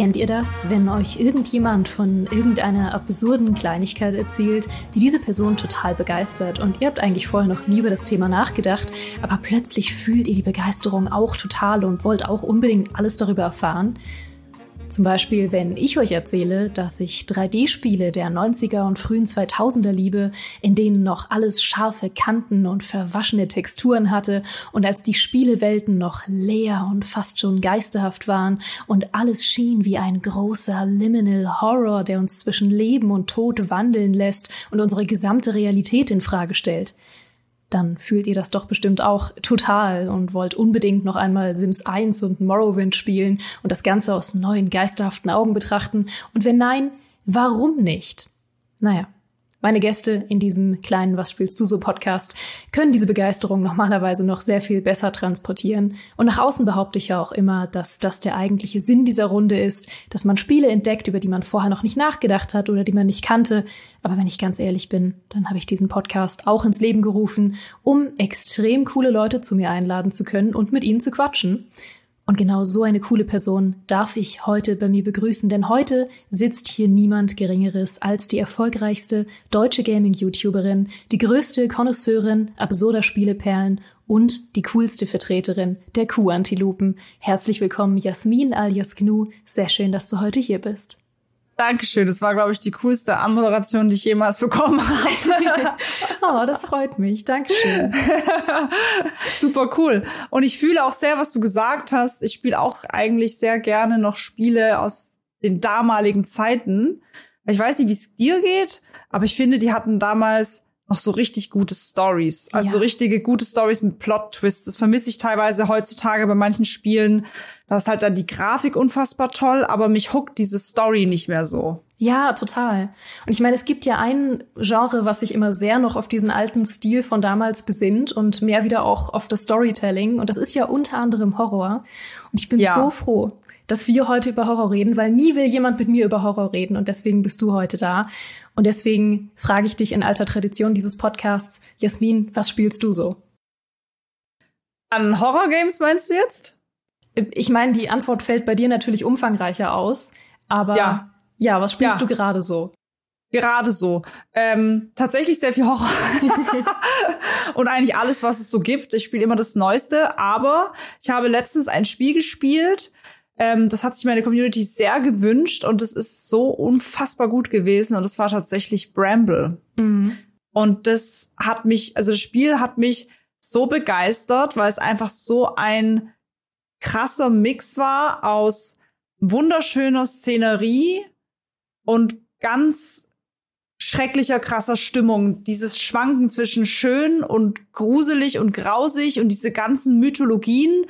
Kennt ihr das, wenn euch irgendjemand von irgendeiner absurden Kleinigkeit erzählt, die diese Person total begeistert und ihr habt eigentlich vorher noch nie über das Thema nachgedacht, aber plötzlich fühlt ihr die Begeisterung auch total und wollt auch unbedingt alles darüber erfahren? Zum Beispiel, wenn ich euch erzähle, dass ich 3D-Spiele der 90er und frühen 2000er liebe, in denen noch alles scharfe Kanten und verwaschene Texturen hatte und als die Spielewelten noch leer und fast schon geisterhaft waren und alles schien wie ein großer Liminal Horror, der uns zwischen Leben und Tod wandeln lässt und unsere gesamte Realität in Frage stellt dann fühlt ihr das doch bestimmt auch total und wollt unbedingt noch einmal Sims 1 und Morrowind spielen und das Ganze aus neuen geisterhaften Augen betrachten. Und wenn nein, warum nicht? Naja, meine Gäste in diesem kleinen Was spielst du so Podcast können diese Begeisterung normalerweise noch sehr viel besser transportieren. Und nach außen behaupte ich ja auch immer, dass das der eigentliche Sinn dieser Runde ist, dass man Spiele entdeckt, über die man vorher noch nicht nachgedacht hat oder die man nicht kannte. Aber wenn ich ganz ehrlich bin, dann habe ich diesen Podcast auch ins Leben gerufen, um extrem coole Leute zu mir einladen zu können und mit ihnen zu quatschen. Und genau so eine coole Person darf ich heute bei mir begrüßen, denn heute sitzt hier niemand Geringeres als die erfolgreichste deutsche Gaming-YouTuberin, die größte Connoisseurin absurder Spieleperlen und die coolste Vertreterin der Kuh-Antilopen. Herzlich willkommen, Jasmin alias Gnu. Sehr schön, dass du heute hier bist. Dankeschön. Das war, glaube ich, die coolste Anmoderation, die ich jemals bekommen habe. oh, das freut mich. Dankeschön. Super cool. Und ich fühle auch sehr, was du gesagt hast. Ich spiele auch eigentlich sehr gerne noch Spiele aus den damaligen Zeiten. Ich weiß nicht, wie es dir geht, aber ich finde, die hatten damals noch so richtig gute Stories. Also ja. so richtige gute Stories mit Plot-Twists. Das vermisse ich teilweise heutzutage bei manchen Spielen. Da ist halt dann die Grafik unfassbar toll, aber mich huckt diese Story nicht mehr so. Ja, total. Und ich meine, es gibt ja ein Genre, was sich immer sehr noch auf diesen alten Stil von damals besinnt und mehr wieder auch auf das Storytelling. Und das ist ja unter anderem Horror. Und ich bin ja. so froh, dass wir heute über Horror reden, weil nie will jemand mit mir über Horror reden und deswegen bist du heute da. Und deswegen frage ich dich in alter Tradition dieses Podcasts, Jasmin, was spielst du so? An Horror-Games meinst du jetzt? Ich meine, die Antwort fällt bei dir natürlich umfangreicher aus, aber ja, ja was spielst ja. du gerade so? Gerade so. Ähm, tatsächlich sehr viel Horror. und eigentlich alles, was es so gibt. Ich spiele immer das Neueste, aber ich habe letztens ein Spiel gespielt, ähm, das hat sich meine Community sehr gewünscht und es ist so unfassbar gut gewesen und es war tatsächlich Bramble. Mhm. Und das hat mich, also das Spiel hat mich so begeistert, weil es einfach so ein krasser Mix war aus wunderschöner Szenerie und ganz schrecklicher, krasser Stimmung. Dieses Schwanken zwischen schön und gruselig und grausig und diese ganzen Mythologien,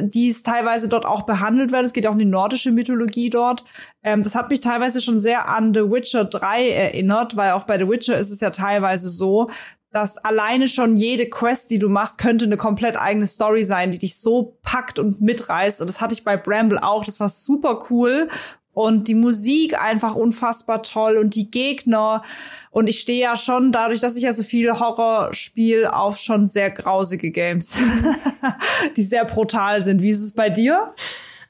die es teilweise dort auch behandelt werden. Es geht auch um die nordische Mythologie dort. Ähm, das hat mich teilweise schon sehr an The Witcher 3 erinnert, weil auch bei The Witcher ist es ja teilweise so, dass alleine schon jede Quest, die du machst, könnte eine komplett eigene Story sein, die dich so packt und mitreißt. Und das hatte ich bei Bramble auch. Das war super cool und die Musik einfach unfassbar toll und die Gegner. Und ich stehe ja schon, dadurch, dass ich ja so viel Horror spiele, auf schon sehr grausige Games, die sehr brutal sind. Wie ist es bei dir?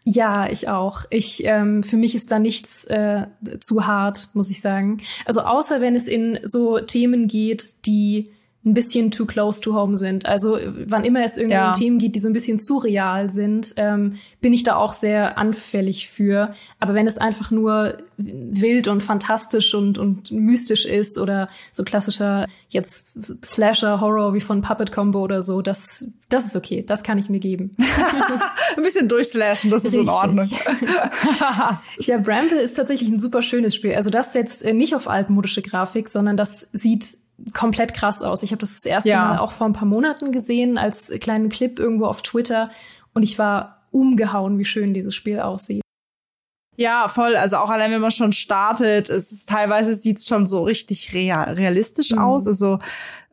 Ja, ich auch. Ich ähm, für mich ist da nichts äh, zu hart, muss ich sagen. Also außer wenn es in so Themen geht, die ein bisschen too close to home sind. Also wann immer es irgendwie ja. um Themen geht, die so ein bisschen zu real sind, ähm, bin ich da auch sehr anfällig für. Aber wenn es einfach nur wild und fantastisch und, und mystisch ist oder so klassischer jetzt Slasher Horror wie von Puppet Combo oder so, das das ist okay, das kann ich mir geben. ein bisschen durchslashen, das ist Richtig. in Ordnung. ja, Bramble ist tatsächlich ein super schönes Spiel. Also das setzt äh, nicht auf altmodische Grafik, sondern das sieht komplett krass aus. Ich habe das, das erste ja. Mal auch vor ein paar Monaten gesehen als kleinen Clip irgendwo auf Twitter und ich war umgehauen, wie schön dieses Spiel aussieht. Ja, voll. Also auch allein, wenn man schon startet, es ist teilweise sieht es schon so richtig real, realistisch mhm. aus. Also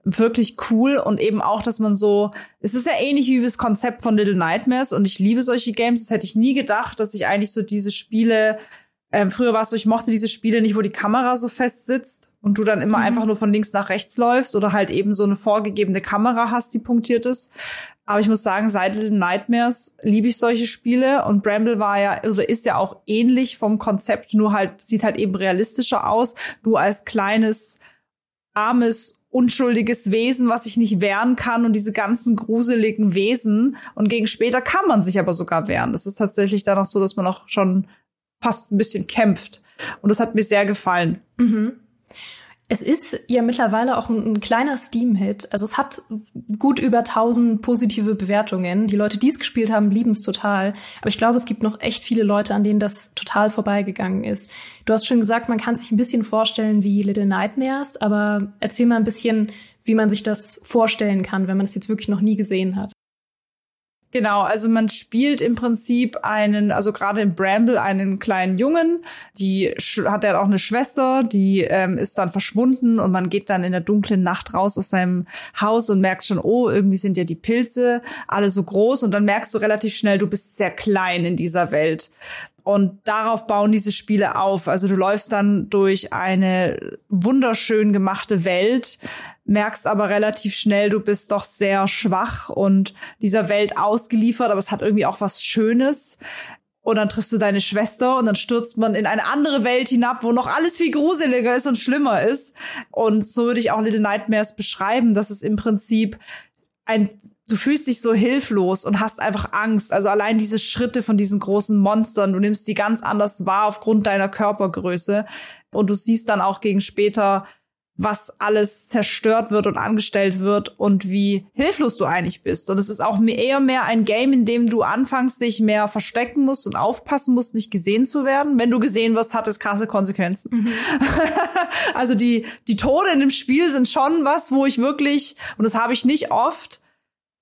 wirklich cool und eben auch, dass man so, es ist ja ähnlich wie das Konzept von Little Nightmares und ich liebe solche Games. Das hätte ich nie gedacht, dass ich eigentlich so diese Spiele Ähm, früher war es so, ich mochte diese Spiele nicht, wo die Kamera so fest sitzt und du dann immer mhm. einfach nur von links nach rechts läufst oder halt eben so eine vorgegebene Kamera hast, die punktiert ist. Aber ich muss sagen, seit Little Nightmares liebe ich solche Spiele und Bramble war ja, also ist ja auch ähnlich vom Konzept, nur halt, sieht halt eben realistischer aus. Du als kleines, armes, unschuldiges Wesen, was sich nicht wehren kann und diese ganzen gruseligen Wesen. Und gegen später kann man sich aber sogar wehren. Das ist tatsächlich dann auch so, dass man auch schon fast ein bisschen kämpft. Und das hat mir sehr gefallen. Mhm. Es ist ja mittlerweile auch ein, ein kleiner Steam-Hit. Also es hat gut über 1000 positive Bewertungen. Die Leute, die es gespielt haben, lieben es total. Aber ich glaube, es gibt noch echt viele Leute, an denen das total vorbeigegangen ist. Du hast schon gesagt, man kann sich ein bisschen vorstellen wie Little Nightmares, aber erzähl mal ein bisschen, wie man sich das vorstellen kann, wenn man es jetzt wirklich noch nie gesehen hat. Genau, also man spielt im Prinzip einen, also gerade in Bramble einen kleinen Jungen, die hat er auch eine Schwester, die ähm, ist dann verschwunden und man geht dann in der dunklen Nacht raus aus seinem Haus und merkt schon, oh, irgendwie sind ja die Pilze alle so groß und dann merkst du relativ schnell, du bist sehr klein in dieser Welt. Und darauf bauen diese Spiele auf. Also du läufst dann durch eine wunderschön gemachte Welt, merkst aber relativ schnell, du bist doch sehr schwach und dieser Welt ausgeliefert, aber es hat irgendwie auch was Schönes. Und dann triffst du deine Schwester und dann stürzt man in eine andere Welt hinab, wo noch alles viel gruseliger ist und schlimmer ist. Und so würde ich auch Little Nightmares beschreiben, dass es im Prinzip ein du fühlst dich so hilflos und hast einfach Angst. Also allein diese Schritte von diesen großen Monstern, du nimmst die ganz anders wahr aufgrund deiner Körpergröße. Und du siehst dann auch gegen später, was alles zerstört wird und angestellt wird und wie hilflos du eigentlich bist. Und es ist auch eher mehr ein Game, in dem du anfangs dich mehr verstecken musst und aufpassen musst, nicht gesehen zu werden. Wenn du gesehen wirst, hat es krasse Konsequenzen. Mhm. also die, die Tode in dem Spiel sind schon was, wo ich wirklich, und das habe ich nicht oft,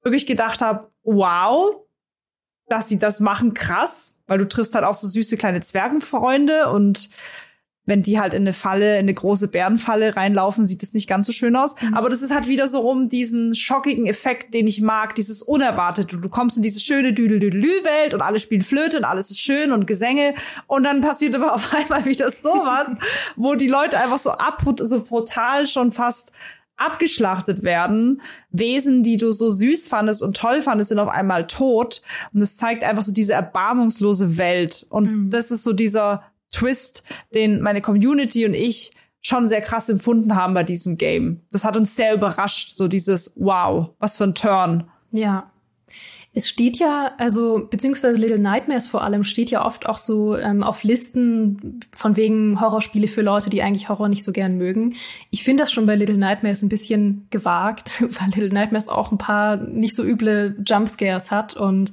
wirklich gedacht habe, wow, dass sie das machen, krass, weil du triffst halt auch so süße kleine Zwergenfreunde und wenn die halt in eine Falle, in eine große Bärenfalle reinlaufen, sieht es nicht ganz so schön aus. Mhm. Aber das ist halt wieder so rum diesen schockigen Effekt, den ich mag, dieses Unerwartete. Du kommst in diese schöne Düdelüdelü-Welt und alle spielen Flöte und alles ist schön und Gesänge. Und dann passiert aber auf einmal wieder sowas, wo die Leute einfach so ab, so brutal schon fast abgeschlachtet werden. Wesen, die du so süß fandest und toll fandest, sind auf einmal tot. Und es zeigt einfach so diese erbarmungslose Welt. Und mhm. das ist so dieser Twist, den meine Community und ich schon sehr krass empfunden haben bei diesem Game. Das hat uns sehr überrascht, so dieses Wow, was für ein Turn. Ja. Es steht ja, also beziehungsweise Little Nightmares vor allem steht ja oft auch so ähm, auf Listen von wegen Horrorspiele für Leute, die eigentlich Horror nicht so gern mögen. Ich finde das schon bei Little Nightmares ein bisschen gewagt, weil Little Nightmares auch ein paar nicht so üble Jumpscares hat und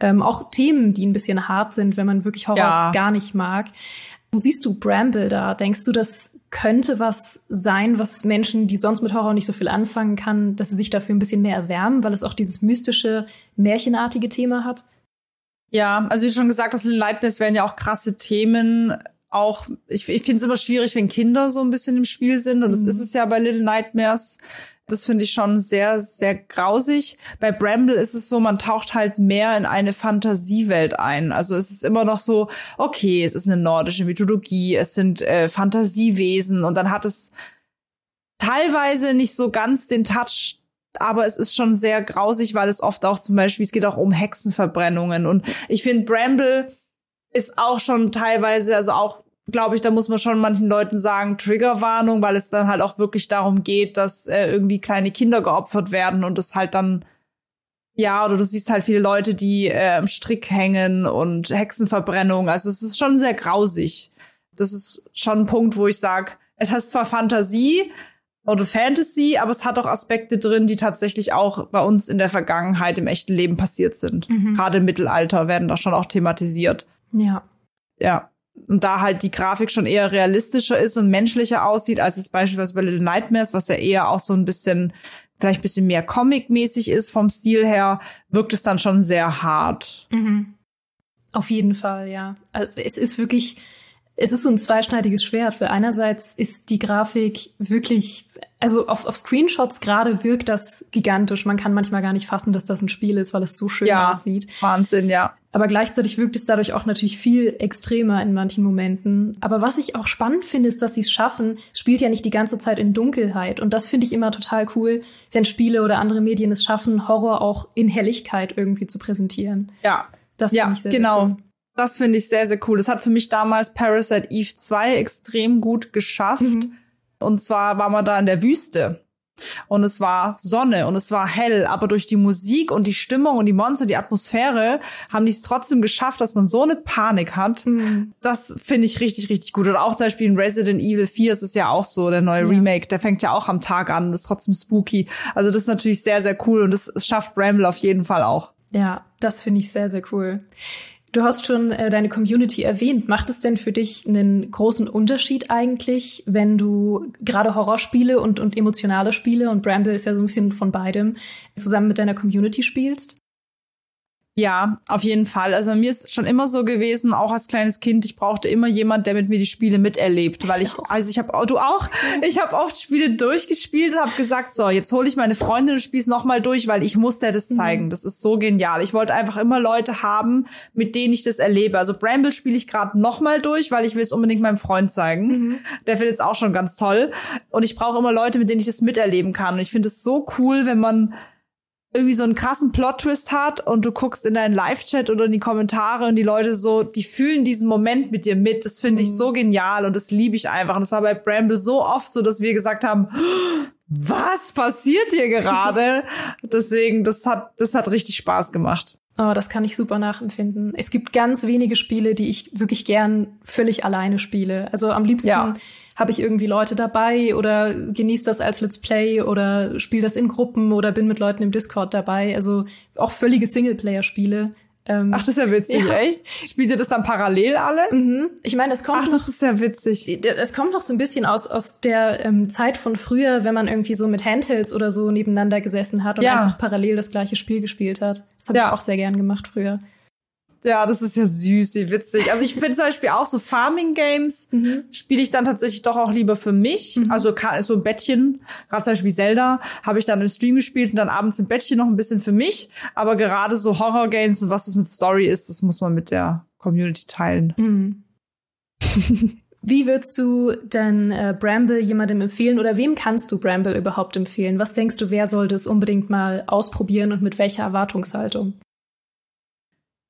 ähm, auch Themen, die ein bisschen hart sind, wenn man wirklich Horror ja. gar nicht mag. Wo siehst du Bramble da? Denkst du, das könnte was sein, was Menschen, die sonst mit Horror nicht so viel anfangen kann, dass sie sich dafür ein bisschen mehr erwärmen, weil es auch dieses mystische, märchenartige Thema hat? Ja, also wie schon gesagt, das Little Nightmares wären ja auch krasse Themen. Auch, ich, ich finde es immer schwierig, wenn Kinder so ein bisschen im Spiel sind. Und das mhm. ist es ja bei Little Nightmares. Das finde ich schon sehr, sehr grausig. Bei Bramble ist es so, man taucht halt mehr in eine Fantasiewelt ein. Also es ist immer noch so, okay, es ist eine nordische Mythologie, es sind äh, Fantasiewesen und dann hat es teilweise nicht so ganz den Touch aber es ist schon sehr grausig, weil es oft auch zum Beispiel, es geht auch um Hexenverbrennungen. Und ich finde, Bramble ist auch schon teilweise, also auch glaube ich, da muss man schon manchen Leuten sagen, Triggerwarnung, weil es dann halt auch wirklich darum geht, dass äh, irgendwie kleine Kinder geopfert werden und es halt dann ja, oder du siehst halt viele Leute, die äh, im Strick hängen und Hexenverbrennung. Also es ist schon sehr grausig. Das ist schon ein Punkt, wo ich sag, es hat zwar Fantasie oder Fantasy, aber es hat auch Aspekte drin, die tatsächlich auch bei uns in der Vergangenheit im echten Leben passiert sind. Mhm. Gerade im Mittelalter werden da schon auch thematisiert. Ja. Ja und da halt die Grafik schon eher realistischer ist und menschlicher aussieht als jetzt beispielsweise bei Little Nightmares, was ja eher auch so ein bisschen vielleicht ein bisschen mehr Comic-mäßig ist vom Stil her, wirkt es dann schon sehr hart. Mhm. Auf jeden Fall, ja. Also es ist wirklich, es ist so ein zweischneidiges Schwert, weil einerseits ist die Grafik wirklich, also auf, auf Screenshots gerade wirkt das gigantisch. Man kann manchmal gar nicht fassen, dass das ein Spiel ist, weil es so schön ja, aussieht. Wahnsinn, ja. Aber gleichzeitig wirkt es dadurch auch natürlich viel extremer in manchen Momenten. Aber was ich auch spannend finde, ist, dass sie es schaffen. Spielt ja nicht die ganze Zeit in Dunkelheit. Und das finde ich immer total cool, wenn Spiele oder andere Medien es schaffen, Horror auch in Helligkeit irgendwie zu präsentieren. Ja. Das ja, ich sehr, genau. Sehr cool. Das finde ich sehr, sehr cool. Das hat für mich damals Parasite Eve 2 extrem gut geschafft. Mhm. Und zwar war man da in der Wüste. Und es war Sonne und es war hell, aber durch die Musik und die Stimmung und die Monster, die Atmosphäre, haben die es trotzdem geschafft, dass man so eine Panik hat. Mhm. Das finde ich richtig, richtig gut. Oder auch zum Beispiel in Resident Evil 4 ist es ja auch so, der neue ja. Remake, der fängt ja auch am Tag an, ist trotzdem spooky. Also das ist natürlich sehr, sehr cool und das schafft Bramble auf jeden Fall auch. Ja, das finde ich sehr, sehr cool. Du hast schon äh, deine Community erwähnt. Macht es denn für dich einen großen Unterschied eigentlich, wenn du gerade Horrorspiele und, und emotionale Spiele, und Bramble ist ja so ein bisschen von beidem, zusammen mit deiner Community spielst? Ja, auf jeden Fall. Also mir ist schon immer so gewesen, auch als kleines Kind, ich brauchte immer jemand, der mit mir die Spiele miterlebt, weil ich also ich habe du auch, ich habe oft Spiele durchgespielt und habe gesagt, so, jetzt hole ich meine Freundin und spiel's noch mal durch, weil ich muss dir das mhm. zeigen. Mhm. Das ist so genial. Ich wollte einfach immer Leute haben, mit denen ich das erlebe. Also Bramble spiele ich gerade noch mal durch, weil ich will es unbedingt meinem Freund zeigen. Mhm. Der findet es auch schon ganz toll und ich brauche immer Leute, mit denen ich das miterleben kann und ich finde es so cool, wenn man irgendwie so einen krassen Plot-Twist hat und du guckst in deinen Live-Chat oder in die Kommentare und die Leute so, die fühlen diesen Moment mit dir mit. Das finde ich mhm. so genial und das liebe ich einfach. Und es war bei Bramble so oft so, dass wir gesagt haben, was passiert hier gerade? Deswegen, das hat, das hat richtig Spaß gemacht. Oh, das kann ich super nachempfinden. Es gibt ganz wenige Spiele, die ich wirklich gern völlig alleine spiele. Also am liebsten ja habe ich irgendwie Leute dabei oder genieße das als Let's Play oder spiele das in Gruppen oder bin mit Leuten im Discord dabei. Also auch völlige Singleplayer-Spiele. Ähm, Ach, das ist ja witzig, ja. echt? Spielt ihr das dann parallel alle? Mhm. Ich meine, es kommt. Ach, das ist ja witzig. Es kommt noch so ein bisschen aus, aus der ähm, Zeit von früher, wenn man irgendwie so mit Handhelds oder so nebeneinander gesessen hat und ja. einfach parallel das gleiche Spiel gespielt hat. Das habe ja. ich auch sehr gern gemacht früher. Ja, das ist ja süß, wie witzig. Also ich finde zum Beispiel auch so Farming-Games mhm. spiele ich dann tatsächlich doch auch lieber für mich. Mhm. Also so ein Bettchen, gerade zum Beispiel Zelda, habe ich dann im Stream gespielt und dann abends im Bettchen noch ein bisschen für mich. Aber gerade so Horror-Games und was es mit Story ist, das muss man mit der Community teilen. Mhm. Wie würdest du denn äh, Bramble jemandem empfehlen oder wem kannst du Bramble überhaupt empfehlen? Was denkst du, wer sollte es unbedingt mal ausprobieren und mit welcher Erwartungshaltung?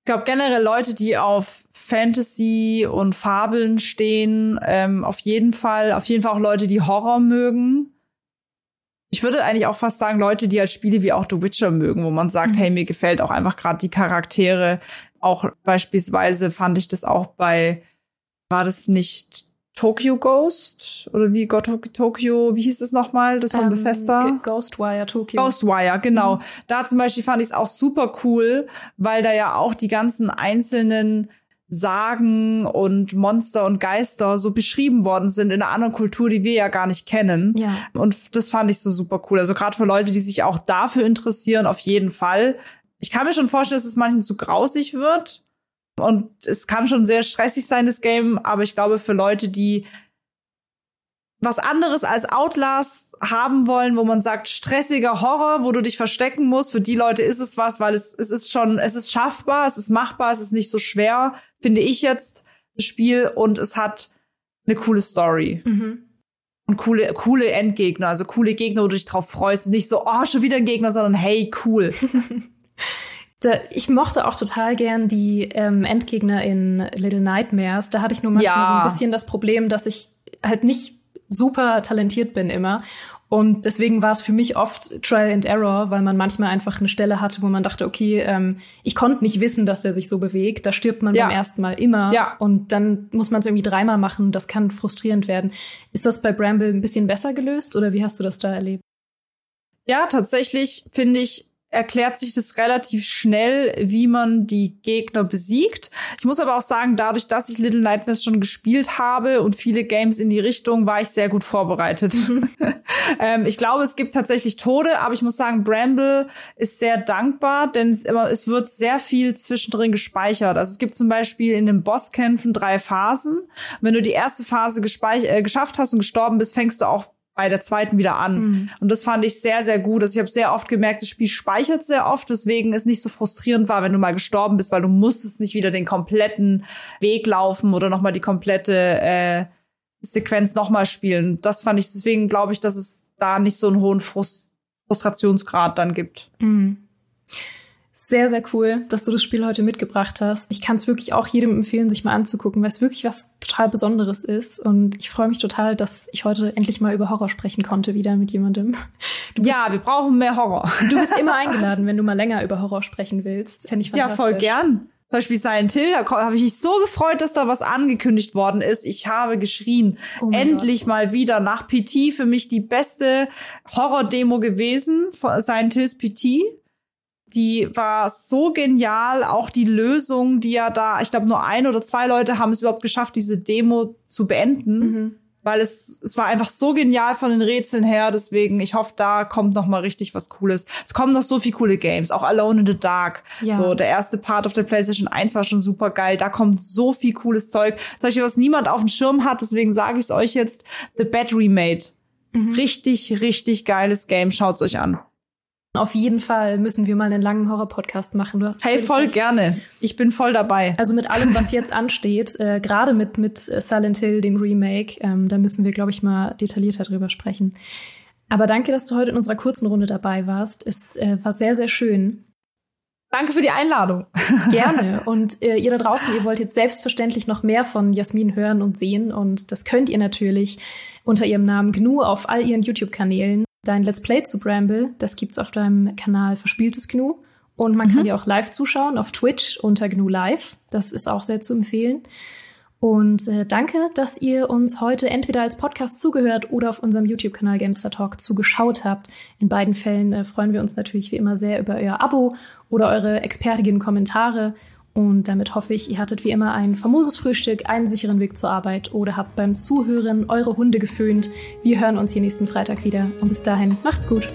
Ich glaube generell Leute, die auf Fantasy und Fabeln stehen, ähm, auf jeden Fall, auf jeden Fall auch Leute, die Horror mögen. Ich würde eigentlich auch fast sagen, Leute, die halt Spiele wie auch The Witcher mögen, wo man sagt, mhm. hey, mir gefällt auch einfach gerade die Charaktere. Auch beispielsweise fand ich das auch bei, war das nicht Tokyo Ghost oder wie Gott Tokyo, wie hieß es nochmal, das von ähm, Bethesda? Ghostwire Tokyo. Ghostwire, genau. Mhm. Da zum Beispiel fand ich es auch super cool, weil da ja auch die ganzen einzelnen Sagen und Monster und Geister so beschrieben worden sind in einer anderen Kultur, die wir ja gar nicht kennen. Ja. Und das fand ich so super cool. Also gerade für Leute, die sich auch dafür interessieren, auf jeden Fall. Ich kann mir schon vorstellen, dass es manchen zu grausig wird. Und es kann schon sehr stressig sein, das Game, aber ich glaube, für Leute, die was anderes als Outlast haben wollen, wo man sagt, stressiger Horror, wo du dich verstecken musst, für die Leute ist es was, weil es, es ist schon, es ist schaffbar, es ist machbar, es ist nicht so schwer, finde ich jetzt, das Spiel, und es hat eine coole Story. Mhm. Und coole, coole Endgegner, also coole Gegner, wo du dich drauf freust. Nicht so, oh, schon wieder ein Gegner, sondern hey, cool. Ich mochte auch total gern die ähm, Endgegner in Little Nightmares. Da hatte ich nur manchmal ja. so ein bisschen das Problem, dass ich halt nicht super talentiert bin immer. Und deswegen war es für mich oft Trial and Error, weil man manchmal einfach eine Stelle hatte, wo man dachte, okay, ähm, ich konnte nicht wissen, dass der sich so bewegt. Da stirbt man ja. beim ersten Mal immer. Ja. Und dann muss man es irgendwie dreimal machen. Das kann frustrierend werden. Ist das bei Bramble ein bisschen besser gelöst oder wie hast du das da erlebt? Ja, tatsächlich finde ich, erklärt sich das relativ schnell, wie man die Gegner besiegt. Ich muss aber auch sagen, dadurch, dass ich Little Nightmares schon gespielt habe und viele Games in die Richtung, war ich sehr gut vorbereitet. ähm, ich glaube, es gibt tatsächlich Tode, aber ich muss sagen, Bramble ist sehr dankbar, denn es wird sehr viel zwischendrin gespeichert. Also es gibt zum Beispiel in den Bosskämpfen drei Phasen. Wenn du die erste Phase äh, geschafft hast und gestorben bist, fängst du auch bei der zweiten wieder an. Mhm. Und das fand ich sehr, sehr gut. Also ich habe sehr oft gemerkt, das Spiel speichert sehr oft, weswegen es nicht so frustrierend war, wenn du mal gestorben bist, weil du musstest nicht wieder den kompletten Weg laufen oder nochmal die komplette äh, Sequenz nochmal spielen. Das fand ich, deswegen glaube ich, dass es da nicht so einen hohen Frust Frustrationsgrad dann gibt. Mhm. Sehr, sehr cool, dass du das Spiel heute mitgebracht hast. Ich kann es wirklich auch jedem empfehlen, sich mal anzugucken, weil es wirklich was total Besonderes ist. Und ich freue mich total, dass ich heute endlich mal über Horror sprechen konnte, wieder mit jemandem. Bist, ja, wir brauchen mehr Horror. Du bist immer eingeladen, wenn du mal länger über Horror sprechen willst. Fände ich fantastisch. Ja, voll gern. Zum Beispiel Silent Hill, da habe ich mich so gefreut, dass da was angekündigt worden ist. Ich habe geschrien. Oh Endlich Gott. mal wieder nach PT für mich die beste Horror-Demo gewesen Silent Hills PT die war so genial. Auch die Lösung, die ja da, ich glaube, nur ein oder zwei Leute haben es überhaupt geschafft, diese Demo zu beenden. Mhm. Weil es, es war einfach so genial von den Rätseln her. Deswegen, ich hoffe, da kommt noch mal richtig was Cooles. Es kommen noch so viele coole Games. Auch Alone in the Dark. Ja. So, der erste Part auf der PlayStation 1 war schon super geil. Da kommt so viel cooles Zeug. Zum Beispiel, was niemand auf dem Schirm hat. Deswegen sage ich es euch jetzt. The Battery Made. Mhm. Richtig, richtig geiles Game. Schaut's euch an. Auf jeden Fall müssen wir mal einen langen Horror-Podcast machen. Du hast hey, voll recht. gerne. Ich bin voll dabei. Also mit allem, was jetzt ansteht, äh, gerade mit, mit Silent Hill, dem Remake, ähm, da müssen wir, glaube ich, mal detaillierter drüber sprechen. Aber danke, dass du heute in unserer kurzen Runde dabei warst. Es äh, war sehr, sehr schön. Danke für die Einladung. Gerne. Und äh, ihr da draußen, ihr wollt jetzt selbstverständlich noch mehr von Jasmin hören und sehen. Und das könnt ihr natürlich unter ihrem Namen GNU auf all ihren YouTube-Kanälen dein Let's Play zu Bramble, das gibt's auf deinem Kanal Verspieltes Gnu. Und man mhm. kann dir auch live zuschauen auf Twitch unter GNU Live. Das ist auch sehr zu empfehlen. Und äh, danke, dass ihr uns heute entweder als Podcast zugehört oder auf unserem YouTube-Kanal Gamester Talk zugeschaut habt. In beiden Fällen äh, freuen wir uns natürlich wie immer sehr über euer Abo oder eure expertigen Kommentare. Und damit hoffe ich, ihr hattet wie immer ein famoses Frühstück, einen sicheren Weg zur Arbeit oder habt beim Zuhören eure Hunde geföhnt. Wir hören uns hier nächsten Freitag wieder und bis dahin macht's gut.